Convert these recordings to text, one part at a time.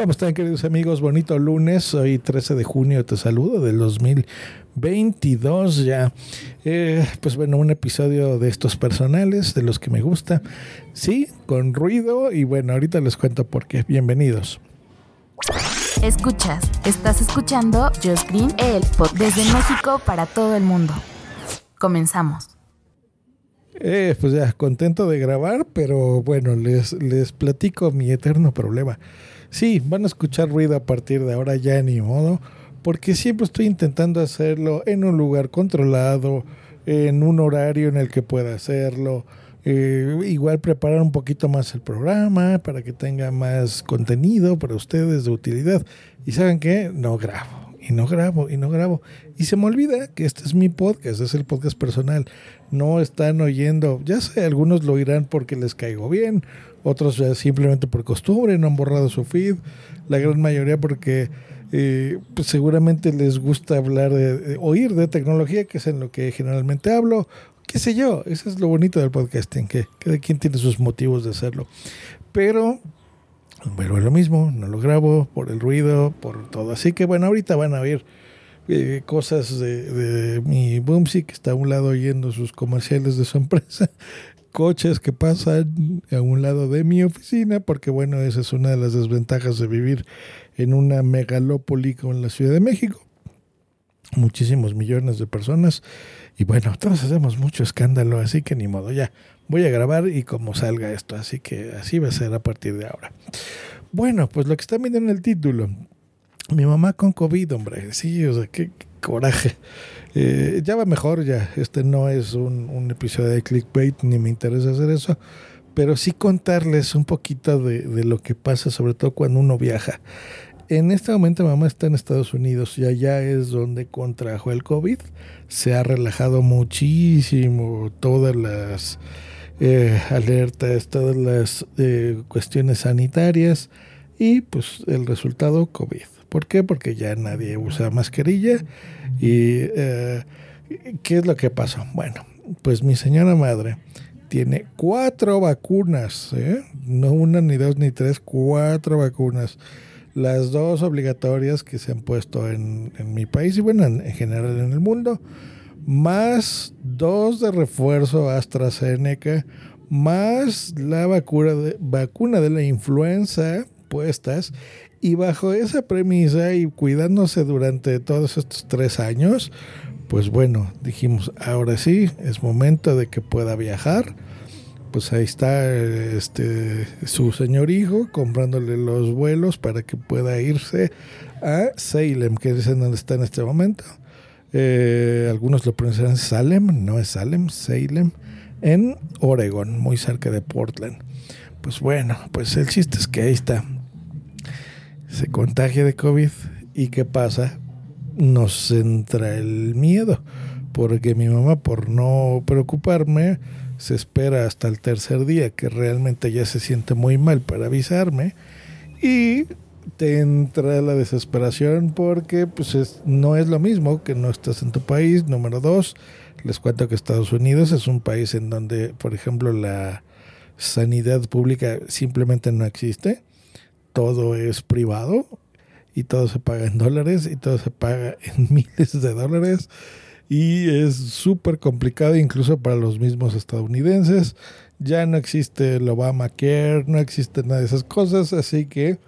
¿Cómo están queridos amigos? Bonito lunes, hoy 13 de junio te saludo del 2022 ya. Eh, pues bueno, un episodio de estos personales, de los que me gusta. Sí, con ruido y bueno, ahorita les cuento por qué. Bienvenidos. Escuchas, estás escuchando Just Green, el pod desde México para todo el mundo. Comenzamos. Eh, pues ya, contento de grabar, pero bueno, les, les platico mi eterno problema. Sí, van a escuchar ruido a partir de ahora, ya ni modo, porque siempre estoy intentando hacerlo en un lugar controlado, en un horario en el que pueda hacerlo. Eh, igual preparar un poquito más el programa para que tenga más contenido para ustedes de utilidad. Y saben qué, no grabo, y no grabo, y no grabo. Y se me olvida que este es mi podcast, es el podcast personal. No están oyendo, ya sé, algunos lo oirán porque les caigo bien, otros simplemente por costumbre, no han borrado su feed, la gran mayoría porque eh, pues seguramente les gusta hablar de, de, oír de tecnología, que es en lo que generalmente hablo, qué sé yo, eso es lo bonito del podcasting, que cada quien tiene sus motivos de hacerlo. Pero vuelvo a lo mismo, no lo grabo por el ruido, por todo. Así que bueno, ahorita van a ver eh, cosas de, de mi Boomsy, que está a un lado oyendo sus comerciales de su empresa, coches que pasan a un lado de mi oficina, porque bueno, esa es una de las desventajas de vivir en una megalópoli como en la Ciudad de México. Muchísimos millones de personas. Y bueno, todos hacemos mucho escándalo, así que ni modo, ya voy a grabar y como salga esto, así que así va a ser a partir de ahora. Bueno, pues lo que está viendo en el título, mi mamá con COVID, hombre, sí, o sea, qué, coraje. Eh, ya va mejor, ya. Este no es un, un, episodio de clickbait, ni me interesa hacer eso, pero sí contarles un poquito de, de, lo que pasa, sobre todo cuando uno viaja. En este momento mamá está en Estados Unidos y allá es donde contrajo el COVID. Se ha relajado muchísimo todas las eh, alertas, todas las eh, cuestiones sanitarias y pues el resultado COVID. ¿Por qué? Porque ya nadie usa mascarilla. ¿Y eh, qué es lo que pasó? Bueno, pues mi señora madre tiene cuatro vacunas, ¿eh? no una, ni dos, ni tres, cuatro vacunas. Las dos obligatorias que se han puesto en, en mi país y bueno, en, en, general en el mundo, más dos de refuerzo AstraZeneca, más la vacuna de, vacuna de la influenza puestas y bajo esa premisa y cuidándose durante todos estos tres años, pues bueno, dijimos, ahora sí, es momento de que pueda viajar. Pues ahí está este su señor hijo comprándole los vuelos para que pueda irse a Salem, que es en donde está en este momento. Eh, algunos lo pronuncian Salem, no es Salem, Salem, en Oregon, muy cerca de Portland. Pues bueno, pues el chiste es que ahí está se contagia de COVID y ¿qué pasa? Nos entra el miedo, porque mi mamá por no preocuparme se espera hasta el tercer día que realmente ya se siente muy mal para avisarme y te entra la desesperación porque pues es, no es lo mismo que no estás en tu país. Número dos, les cuento que Estados Unidos es un país en donde, por ejemplo, la sanidad pública simplemente no existe todo es privado y todo se paga en dólares y todo se paga en miles de dólares y es súper complicado incluso para los mismos estadounidenses. Ya no existe el Obamacare, no existe nada de esas cosas, así que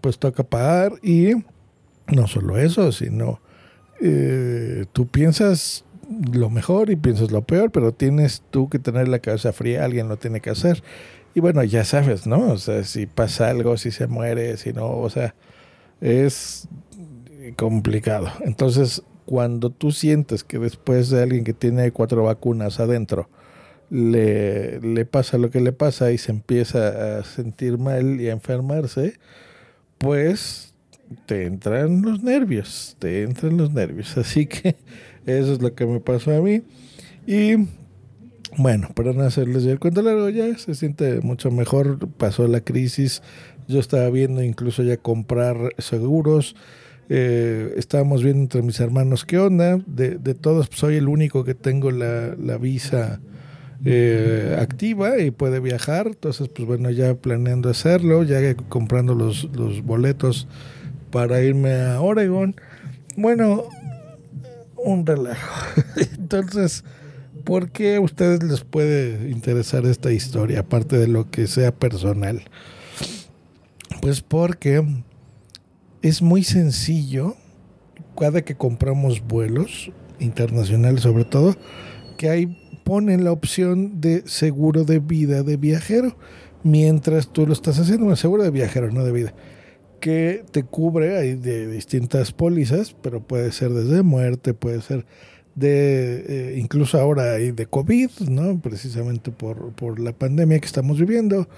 pues toca pagar y no solo eso, sino eh, tú piensas lo mejor y piensas lo peor, pero tienes tú que tener la cabeza fría, alguien lo tiene que hacer. Y bueno, ya sabes, ¿no? O sea, si pasa algo, si se muere, si no, o sea, es complicado. Entonces, cuando tú sientes que después de alguien que tiene cuatro vacunas adentro, le, le pasa lo que le pasa y se empieza a sentir mal y a enfermarse, pues te entran los nervios, te entran los nervios. Así que eso es lo que me pasó a mí. Y bueno, para no hacerles el cuento largo, ya se siente mucho mejor. Pasó la crisis. Yo estaba viendo incluso ya comprar seguros. Eh, estábamos viendo entre mis hermanos qué onda. De, de todos, pues, soy el único que tengo la, la visa eh, activa y puede viajar. Entonces, pues bueno, ya planeando hacerlo, ya comprando los, los boletos para irme a Oregon. Bueno, un relajo. Entonces, ¿por qué a ustedes les puede interesar esta historia, aparte de lo que sea personal? Pues porque es muy sencillo, cada que compramos vuelos internacionales sobre todo, que hay ponen la opción de seguro de vida de viajero mientras tú lo estás haciendo, un seguro de viajero, no de vida, que te cubre hay de distintas pólizas, pero puede ser desde muerte, puede ser de, eh, incluso ahora hay de COVID, ¿no? Precisamente por, por la pandemia que estamos viviendo,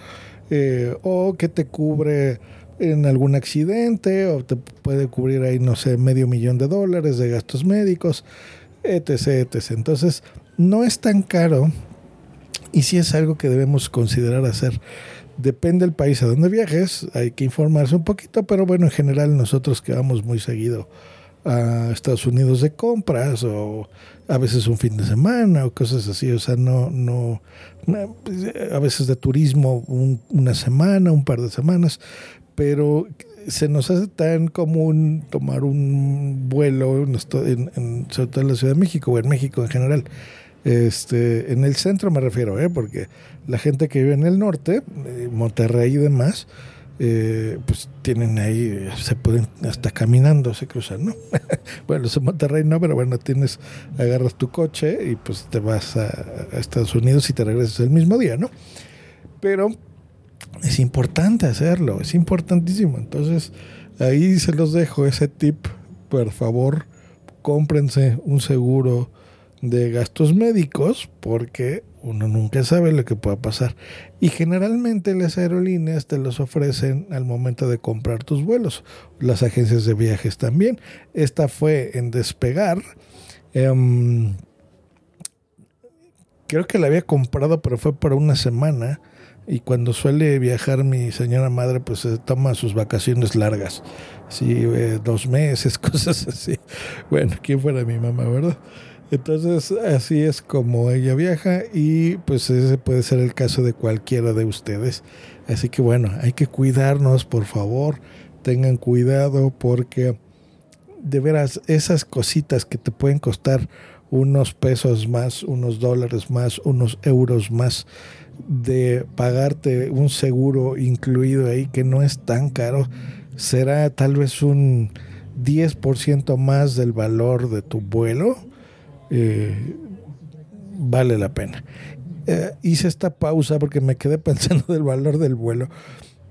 eh, o que te cubre en algún accidente, o te puede cubrir ahí, no sé, medio millón de dólares de gastos médicos, etc., etc. Entonces, no es tan caro y sí es algo que debemos considerar hacer. Depende del país a donde viajes, hay que informarse un poquito, pero bueno, en general nosotros que vamos muy seguido a Estados Unidos de compras o a veces un fin de semana o cosas así, o sea, no, no, a veces de turismo una semana, un par de semanas, pero se nos hace tan común tomar un vuelo, en, sobre todo en la Ciudad de México o en México en general, este, en el centro me refiero, ¿eh? porque la gente que vive en el norte, eh, Monterrey y demás, eh, pues tienen ahí, se pueden hasta caminando se cruzan, ¿no? bueno, en Monterrey no, pero bueno, tienes, agarras tu coche y pues te vas a, a, Estados Unidos y te regresas el mismo día, ¿no? Pero es importante hacerlo, es importantísimo. Entonces, ahí se los dejo ese tip, por favor, cómprense un seguro de gastos médicos porque uno nunca sabe lo que pueda pasar. Y generalmente las aerolíneas te los ofrecen al momento de comprar tus vuelos. Las agencias de viajes también. Esta fue en despegar. Um, creo que la había comprado, pero fue para una semana. Y cuando suele viajar mi señora madre, pues se toma sus vacaciones largas. Sí, eh, dos meses, cosas así. Bueno, quién fuera mi mamá, ¿verdad? Entonces así es como ella viaja y pues ese puede ser el caso de cualquiera de ustedes. Así que bueno, hay que cuidarnos, por favor, tengan cuidado porque de veras esas cositas que te pueden costar unos pesos más, unos dólares más, unos euros más de pagarte un seguro incluido ahí que no es tan caro, será tal vez un 10% más del valor de tu vuelo eh, vale la pena. Eh, hice esta pausa porque me quedé pensando del valor del vuelo.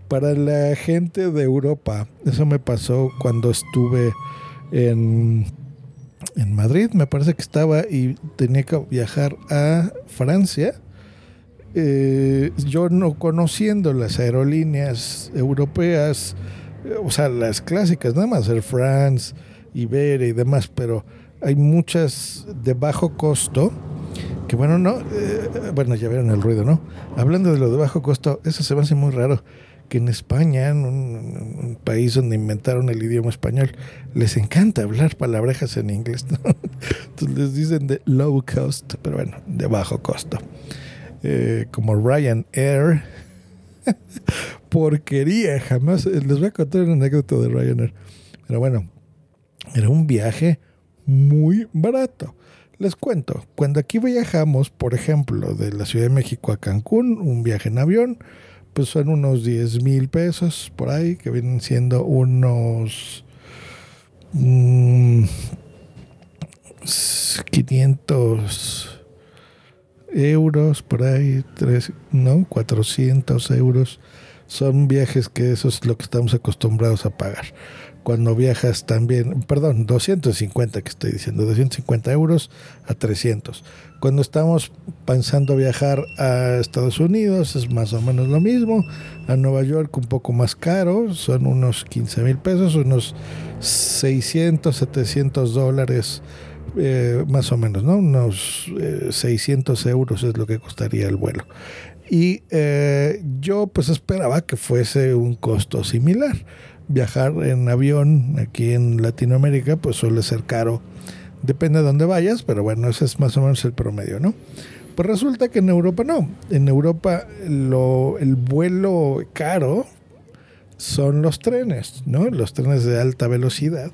Para la gente de Europa, eso me pasó cuando estuve en, en Madrid, me parece que estaba y tenía que viajar a Francia. Eh, yo no conociendo las aerolíneas europeas, o sea, las clásicas, nada más Air France, Iberia y demás, pero hay muchas de bajo costo, que bueno, no, eh, bueno, ya vieron el ruido, ¿no? Hablando de lo de bajo costo, eso se me hace muy raro, que en España, en un, país donde inventaron el idioma español, les encanta hablar palabrejas en inglés, ¿no? Entonces les dicen de low cost, pero bueno, de bajo costo. Eh, como Ryanair, porquería, jamás, les voy a contar una anécdota de Ryanair, pero bueno, era un viaje muy barato. Les cuento, cuando aquí viajamos, por ejemplo, de la Ciudad de México a Cancún, un viaje en avión, pues son unos 10 mil pesos por ahí, que vienen siendo unos 500 mm, euros por ahí, tres, no, 400 euros son viajes que eso es lo que estamos acostumbrados a pagar. Cuando viajas también, perdón, 250 que estoy diciendo, 250 euros a 300. Cuando estamos pensando viajar a Estados Unidos es más o menos lo mismo. A Nueva York un poco más caro, son unos 15 mil pesos, unos 600, 700 dólares eh, más o menos, ¿no? Unos 600 eh, euros es lo que costaría el vuelo. Y eh, yo pues esperaba que fuese un costo similar. Viajar en avión aquí en Latinoamérica pues suele ser caro. Depende de dónde vayas, pero bueno, ese es más o menos el promedio, ¿no? Pues resulta que en Europa no. En Europa lo, el vuelo caro son los trenes, ¿no? Los trenes de alta velocidad.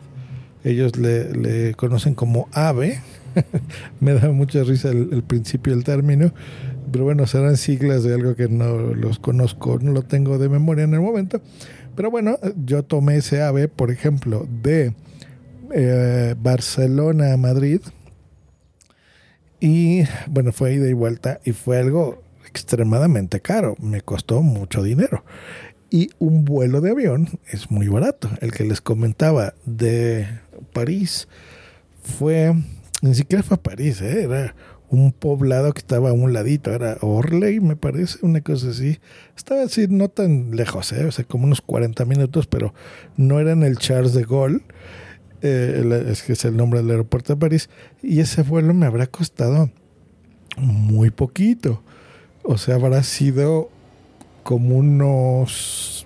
Ellos le, conocen como AVE. Me da mucha risa el, el principio del término pero bueno, serán siglas de algo que no los conozco, no lo tengo de memoria en el momento. Pero bueno, yo tomé ese AVE, por ejemplo, de eh, Barcelona a Madrid. Y bueno, fue ida y vuelta y fue algo extremadamente caro. Me costó mucho dinero. Y un vuelo de avión es muy barato. El que les comentaba de París fue, ni siquiera fue a París, ¿eh? era un poblado que estaba a un ladito, era Orley, me parece, una cosa así. Estaba así, no tan lejos, ¿eh? o sea, como unos 40 minutos, pero no era en el Charles de Gaulle, eh, es que es el nombre del aeropuerto de París, y ese vuelo me habrá costado muy poquito. O sea, habrá sido como unos,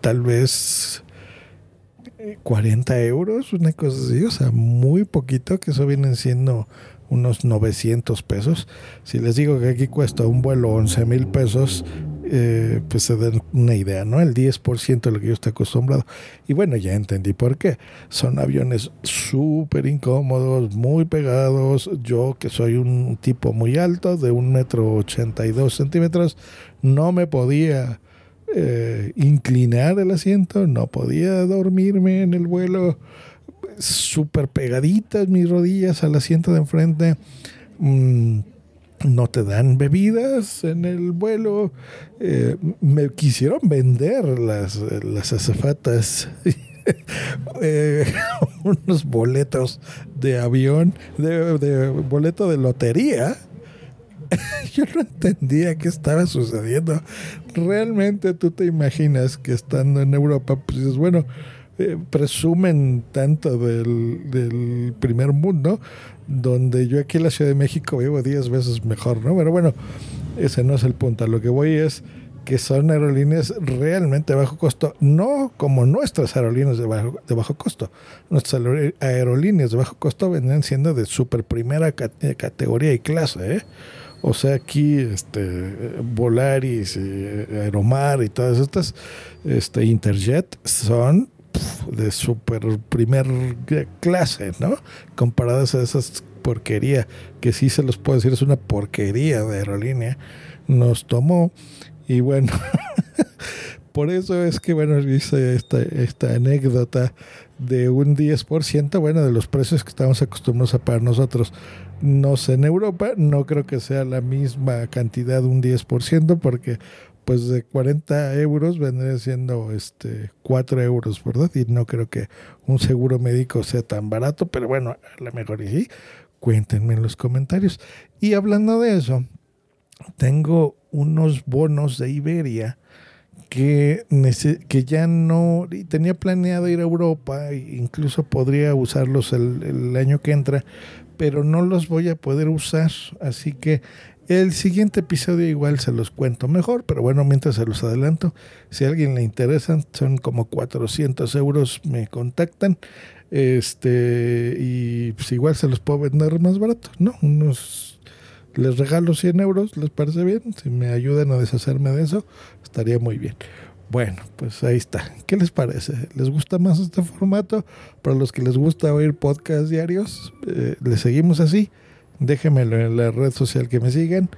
tal vez, 40 euros, una cosa así, o sea, muy poquito, que eso vienen siendo unos 900 pesos. Si les digo que aquí cuesta un vuelo 11 mil pesos, eh, pues se den una idea, ¿no? El 10% de lo que yo estoy acostumbrado. Y bueno, ya entendí por qué. Son aviones súper incómodos, muy pegados. Yo, que soy un tipo muy alto, de un metro 82 centímetros, no me podía eh, inclinar el asiento, no podía dormirme en el vuelo súper pegaditas mis rodillas al asiento de enfrente. Mm, no te dan bebidas en el vuelo. Eh, me quisieron vender las, las azafatas. Eh, unos boletos de avión, de, de, boleto de lotería. Yo no entendía qué estaba sucediendo. Realmente tú te imaginas que estando en Europa, pues dices, bueno, eh, presumen tanto del, primer mundo, donde yo aquí en la Ciudad de México vivo 10 veces mejor, ¿no? Pero bueno, ese no es el punto. lo que voy es que son aerolíneas realmente de bajo costo, no como nuestras aerolíneas de bajo, de bajo costo. Nuestras aerolíneas de bajo costo vendrían siendo de super primera categoría y clase, ¿eh? O sea, aquí este, Volaris, Aeromar y todas estas, este, Interjet, son de super primer clase, ¿no? Comparadas a esas porquería, que sí se los puedo decir, es una porquería de aerolínea, nos tomó y bueno, por eso es que, bueno, hice esta, esta anécdota de un 10%, bueno, de los precios que estamos acostumbrados a pagar nosotros. No sé, en Europa no creo que sea la misma cantidad, un 10%, porque pues de 40 euros vendría siendo este 4 euros, ¿verdad? Y no creo que un seguro médico sea tan barato, pero bueno, a lo mejor sí. Cuéntenme en los comentarios. Y hablando de eso, tengo unos bonos de Iberia que, que ya no tenía planeado ir a Europa, e incluso podría usarlos el, el año que entra, pero no los voy a poder usar. Así que el siguiente episodio igual se los cuento mejor, pero bueno, mientras se los adelanto, si a alguien le interesan, son como 400 euros, me contactan. Este, y pues igual se los puedo vender más barato, ¿no? Unos, les regalo 100 euros, ¿les parece bien? Si me ayudan a deshacerme de eso, estaría muy bien. Bueno, pues ahí está. ¿Qué les parece? ¿Les gusta más este formato? Para los que les gusta oír podcasts diarios, eh, ¿les seguimos así? Déjenmelo en la red social que me sigan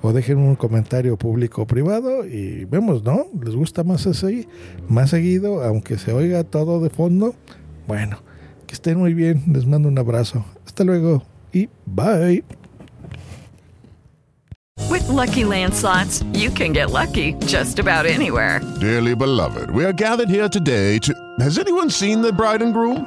o dejen un comentario público o privado y vemos, ¿no? ¿Les gusta más así? Más seguido, aunque se oiga todo de fondo. Bueno, que estén muy bien, les mando un abrazo. Hasta luego y bye. With Lucky Land slots, you can get lucky just about anywhere. Dearly beloved, we are gathered here today to. Has anyone seen the bride and groom?